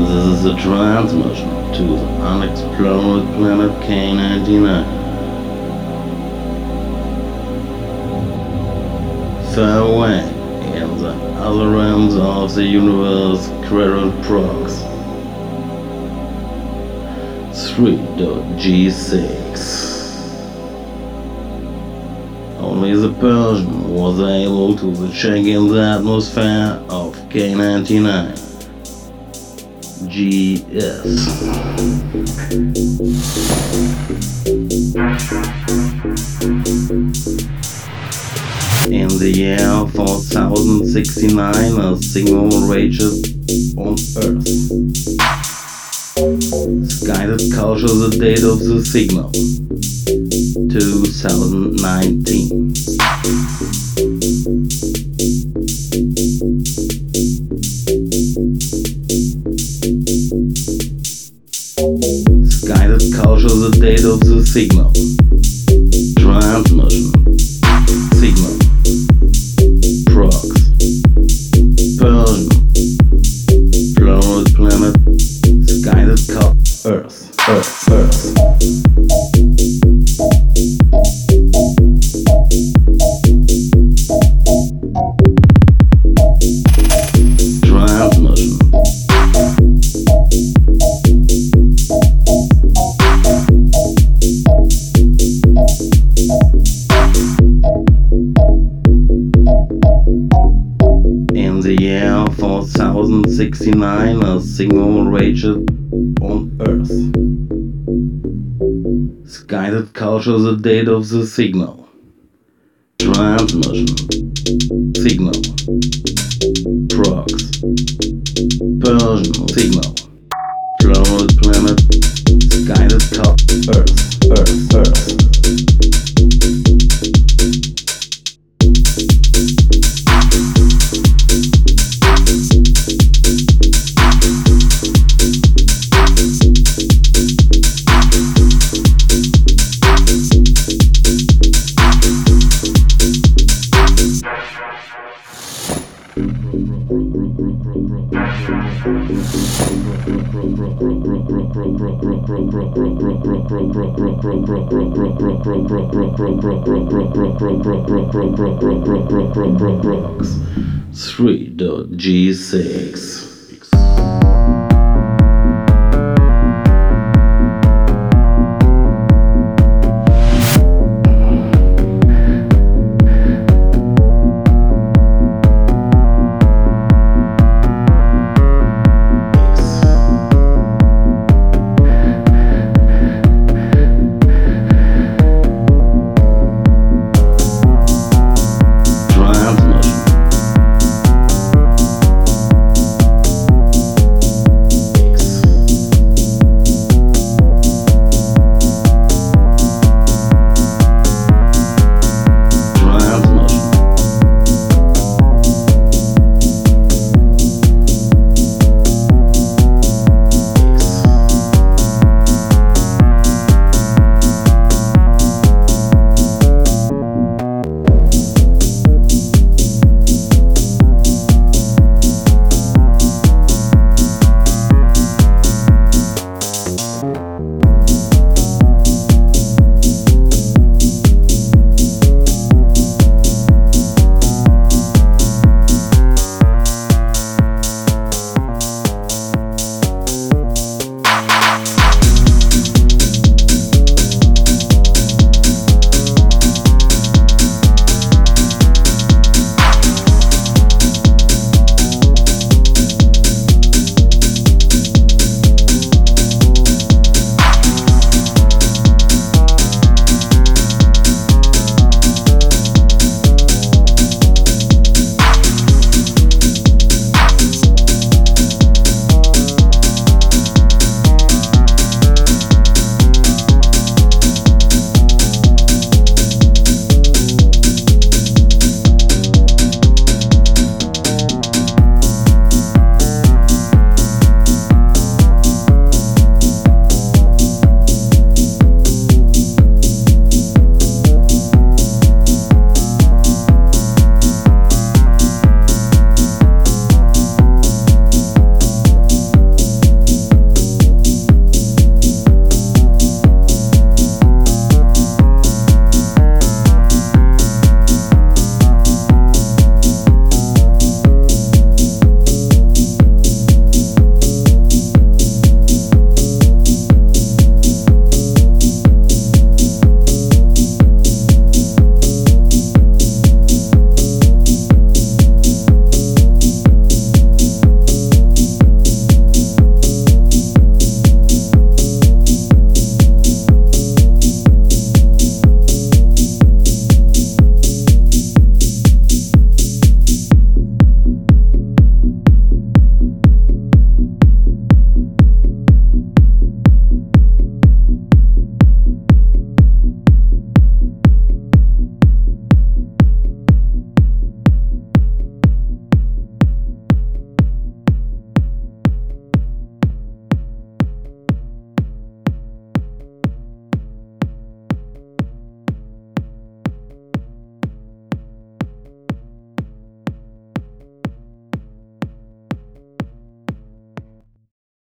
This is a transmission to the unexplored planet K99. Far away in the other realms of the universe, Quadrant Prox 3.G6. Only the Persian was able to check in the atmosphere of K99. JZ. In the year 4069, a signal reaches on Earth. Guided culture the date of the signal. 2019. The of the signal. 4069, a signal reaches on Earth. Guided culture the date of the signal. Transmission. Signal. Prox. Persian signal. Planet. Guided culture. Earth. Earth. Earth. Three dot G six.